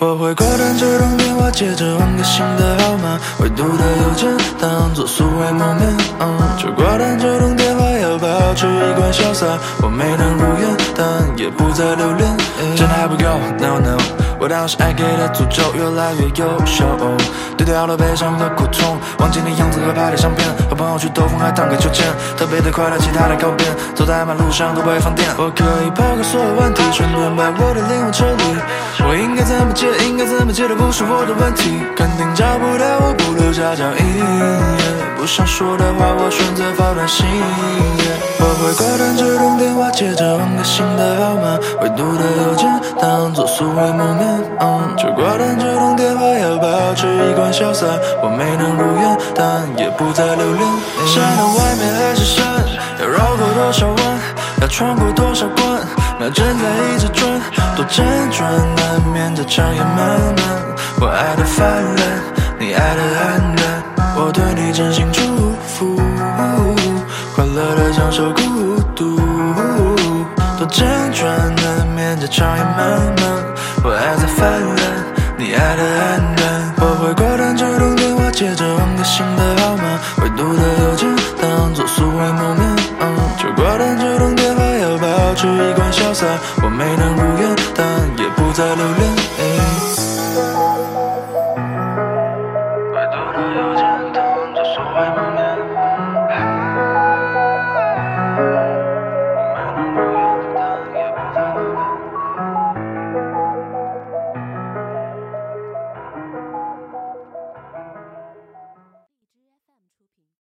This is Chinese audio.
我会挂断这通电话，接着换个新的号码。未读的邮件当作素未谋面，就挂断这通电话，要保持一贯潇洒。我没能如愿，但也不再留恋。真的还不够，No No，我当时爱给的诅咒越来越优秀。丢掉了悲伤和苦痛，忘记你样子和拍的相片，朋友去兜风还荡个秋千，特别的快乐，其他的告别。走在马路上都不会放电，我可以抛开所有问题，全然把我的灵魂撤离。我应该怎么接？应该怎么接都不是我的问题，肯定找不到我不留下脚印。不想说的话，我选择发短信。号码。未读的邮件当作素未谋面，就挂断这通电话，要保持一贯潇洒。我没能如愿，但也不再留恋。山的外面还是山，要绕过多少弯，要穿过多少关，那正在一直转，多辗转难眠，这长夜漫漫。我爱的泛滥，你爱的黯淡，我对你真心祝福，快乐的享受孤长夜漫漫，我爱在泛滥，你爱的黯淡。我会挂断这通电话，接着换个新的号码，唯独的邮件当作素未谋面。嗯，就挂断这通电话，要保持一贯潇洒。我没能如愿，但也不再留恋。唯独的邮件当作素未谋面。